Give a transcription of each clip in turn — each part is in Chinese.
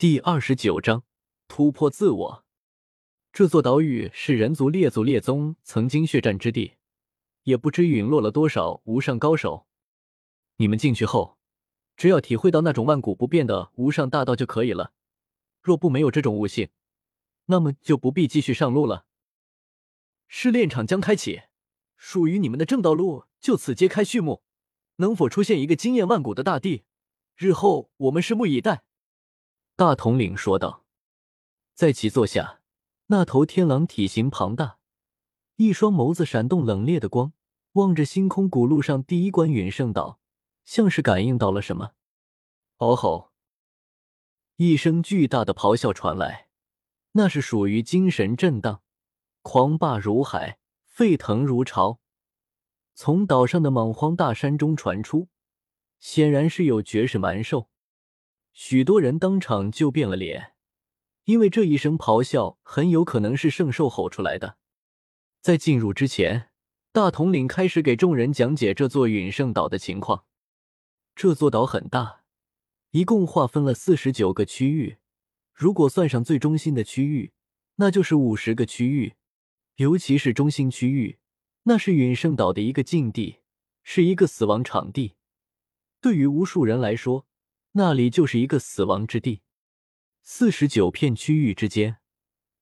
第二十九章突破自我。这座岛屿是人族列祖列宗曾经血战之地，也不知陨落了多少无上高手。你们进去后，只要体会到那种万古不变的无上大道就可以了。若不没有这种悟性，那么就不必继续上路了。试炼场将开启，属于你们的正道路就此揭开序幕。能否出现一个惊艳万古的大地，日后我们拭目以待。大统领说道：“在其座下，那头天狼体型庞大，一双眸子闪动冷冽的光，望着星空古路上第一关陨圣岛，像是感应到了什么。嗷吼！一声巨大的咆哮传来，那是属于精神震荡，狂霸如海，沸腾如潮，从岛上的莽荒大山中传出，显然是有绝世蛮兽。”许多人当场就变了脸，因为这一声咆哮很有可能是圣兽吼出来的。在进入之前，大统领开始给众人讲解这座陨圣岛的情况。这座岛很大，一共划分了四十九个区域，如果算上最中心的区域，那就是五十个区域。尤其是中心区域，那是陨圣岛的一个禁地，是一个死亡场地。对于无数人来说，那里就是一个死亡之地，四十九片区域之间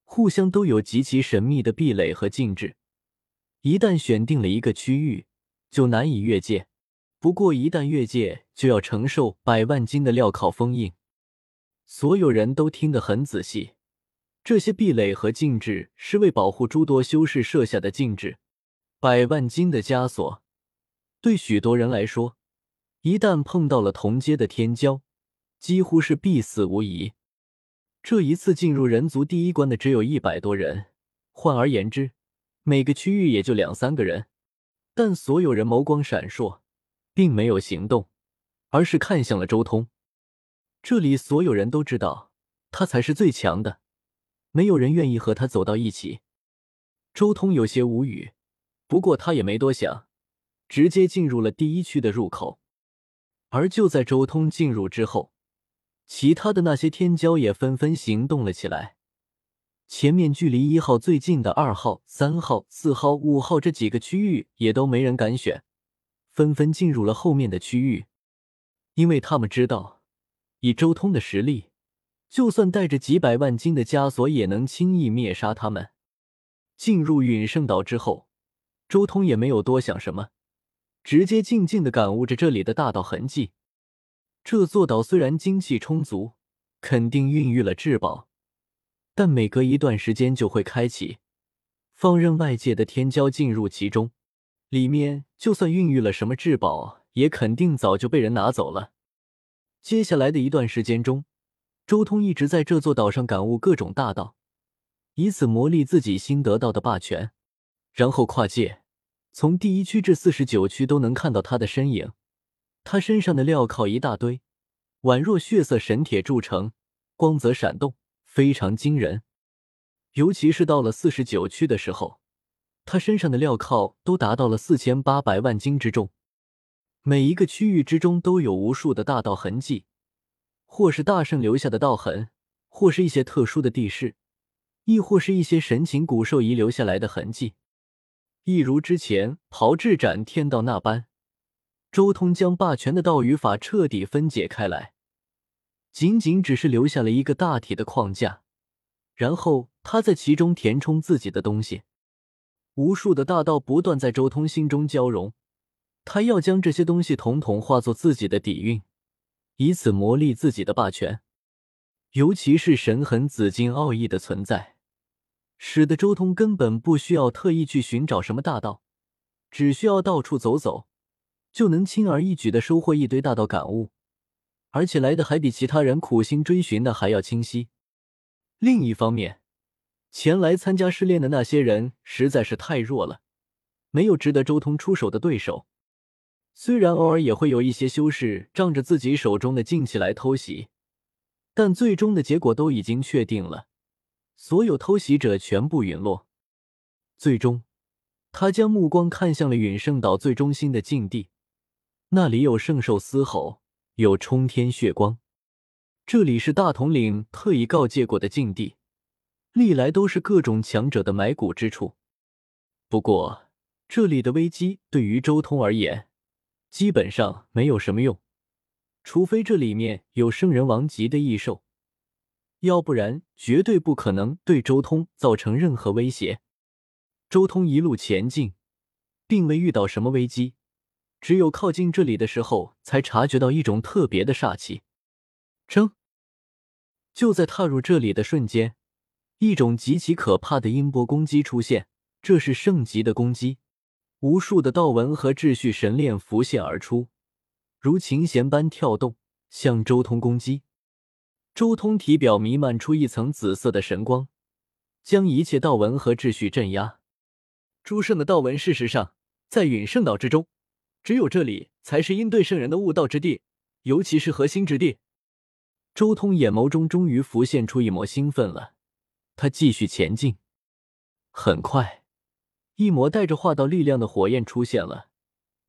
互相都有极其神秘的壁垒和禁制，一旦选定了一个区域，就难以越界。不过一旦越界，就要承受百万斤的镣铐封印。所有人都听得很仔细，这些壁垒和禁制是为保护诸多修士设下的禁制。百万斤的枷锁，对许多人来说。一旦碰到了同阶的天骄，几乎是必死无疑。这一次进入人族第一关的只有一百多人，换而言之，每个区域也就两三个人。但所有人眸光闪烁，并没有行动，而是看向了周通。这里所有人都知道，他才是最强的，没有人愿意和他走到一起。周通有些无语，不过他也没多想，直接进入了第一区的入口。而就在周通进入之后，其他的那些天骄也纷纷行动了起来。前面距离一号最近的二号、三号、四号、五号这几个区域也都没人敢选，纷纷进入了后面的区域，因为他们知道，以周通的实力，就算带着几百万斤的枷锁，也能轻易灭杀他们。进入陨圣岛之后，周通也没有多想什么。直接静静的感悟着这里的大道痕迹。这座岛虽然精气充足，肯定孕育了至宝，但每隔一段时间就会开启，放任外界的天骄进入其中。里面就算孕育了什么至宝，也肯定早就被人拿走了。接下来的一段时间中，周通一直在这座岛上感悟各种大道，以此磨砺自己新得到的霸权，然后跨界。从第一区至四十九区都能看到他的身影，他身上的镣铐一大堆，宛若血色神铁铸成，光泽闪动，非常惊人。尤其是到了四十九区的时候，他身上的镣铐都达到了四千八百万斤之重。每一个区域之中都有无数的大道痕迹，或是大圣留下的道痕，或是一些特殊的地势，亦或是一些神禽古兽遗留下来的痕迹。一如之前炮制斩天道那般，周通将霸权的道与法彻底分解开来，仅仅只是留下了一个大体的框架，然后他在其中填充自己的东西。无数的大道不断在周通心中交融，他要将这些东西统统化作自己的底蕴，以此磨砺自己的霸权。尤其是神痕紫金奥义的存在。使得周通根本不需要特意去寻找什么大道，只需要到处走走，就能轻而易举的收获一堆大道感悟，而且来的还比其他人苦心追寻的还要清晰。另一方面，前来参加试炼的那些人实在是太弱了，没有值得周通出手的对手。虽然偶尔也会有一些修士仗着自己手中的劲气来偷袭，但最终的结果都已经确定了。所有偷袭者全部陨落。最终，他将目光看向了陨圣岛最中心的禁地，那里有圣兽嘶吼，有冲天血光。这里是大统领特意告诫过的禁地，历来都是各种强者的埋骨之处。不过，这里的危机对于周通而言，基本上没有什么用，除非这里面有圣人王级的异兽，要不然绝对不可能对周通造成任何威胁。周通一路前进，并未遇到什么危机，只有靠近这里的时候，才察觉到一种特别的煞气。争！就在踏入这里的瞬间，一种极其可怕的音波攻击出现。这是圣级的攻击，无数的道纹和秩序神链浮现而出，如琴弦般跳动，向周通攻击。周通体表弥漫出一层紫色的神光，将一切道纹和秩序镇压。诸圣的道纹，事实上在陨圣岛之中，只有这里才是应对圣人的悟道之地，尤其是核心之地。周通眼眸中终于浮现出一抹兴奋了，他继续前进。很快，一抹带着化道力量的火焰出现了。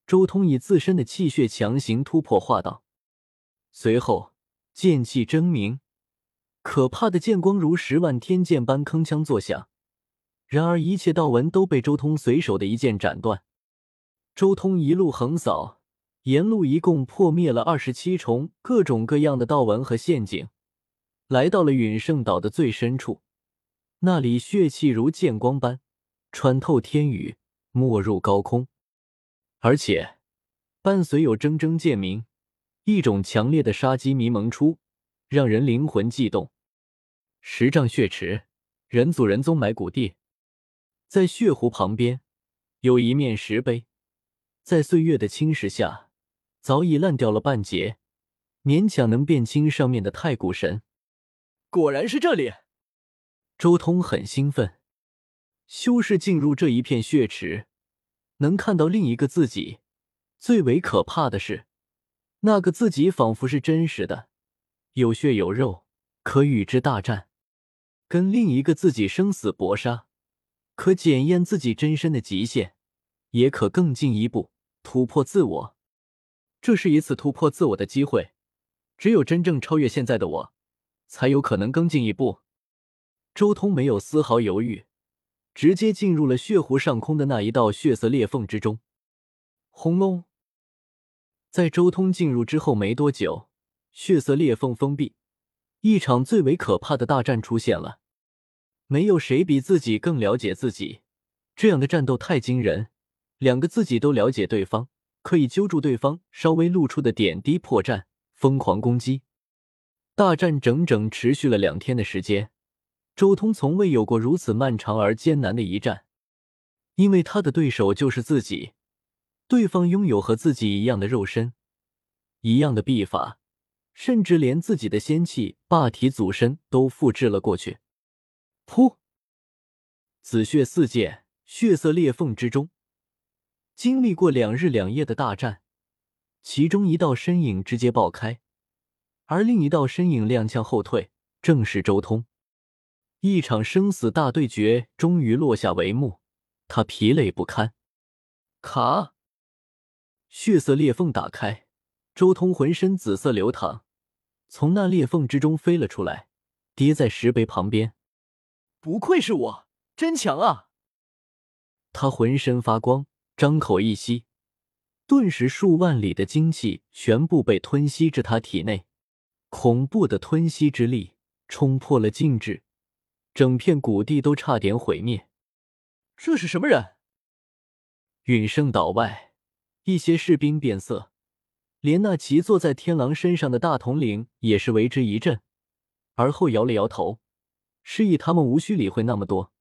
周通以自身的气血强行突破化道，随后剑气争鸣，可怕的剑光如十万天剑般铿锵作响。然而，一切道纹都被周通随手的一剑斩断。周通一路横扫。沿路一共破灭了二十七重各种各样的道纹和陷阱，来到了陨圣岛的最深处，那里血气如剑光般穿透天宇，没入高空，而且伴随有铮铮剑鸣，一种强烈的杀机迷蒙出，让人灵魂悸动。十丈血池，人祖人宗埋骨地，在血湖旁边有一面石碑，在岁月的侵蚀下。早已烂掉了半截，勉强能辨清上面的太古神。果然是这里，周通很兴奋。修士进入这一片血池，能看到另一个自己。最为可怕的是，那个自己仿佛是真实的，有血有肉，可与之大战，跟另一个自己生死搏杀，可检验自己真身的极限，也可更进一步突破自我。这是一次突破自我的机会，只有真正超越现在的我，才有可能更进一步。周通没有丝毫犹豫，直接进入了血湖上空的那一道血色裂缝之中。轰隆！在周通进入之后没多久，血色裂缝封闭，一场最为可怕的大战出现了。没有谁比自己更了解自己，这样的战斗太惊人，两个自己都了解对方。可以揪住对方稍微露出的点滴破绽，疯狂攻击。大战整整持续了两天的时间，周通从未有过如此漫长而艰难的一战，因为他的对手就是自己，对方拥有和自己一样的肉身，一样的臂法，甚至连自己的仙气霸体祖身都复制了过去。噗！紫血四溅，血色裂缝之中。经历过两日两夜的大战，其中一道身影直接爆开，而另一道身影踉跄后退，正是周通。一场生死大对决终于落下帷幕，他疲累不堪。卡，血色裂缝打开，周通浑身紫色流淌，从那裂缝之中飞了出来，跌在石碑旁边。不愧是我，真强啊！他浑身发光。张口一吸，顿时数万里的精气全部被吞吸至他体内，恐怖的吞吸之力冲破了禁制，整片谷地都差点毁灭。这是什么人？陨圣岛外，一些士兵变色，连那骑坐在天狼身上的大统领也是为之一震，而后摇了摇头，示意他们无需理会那么多。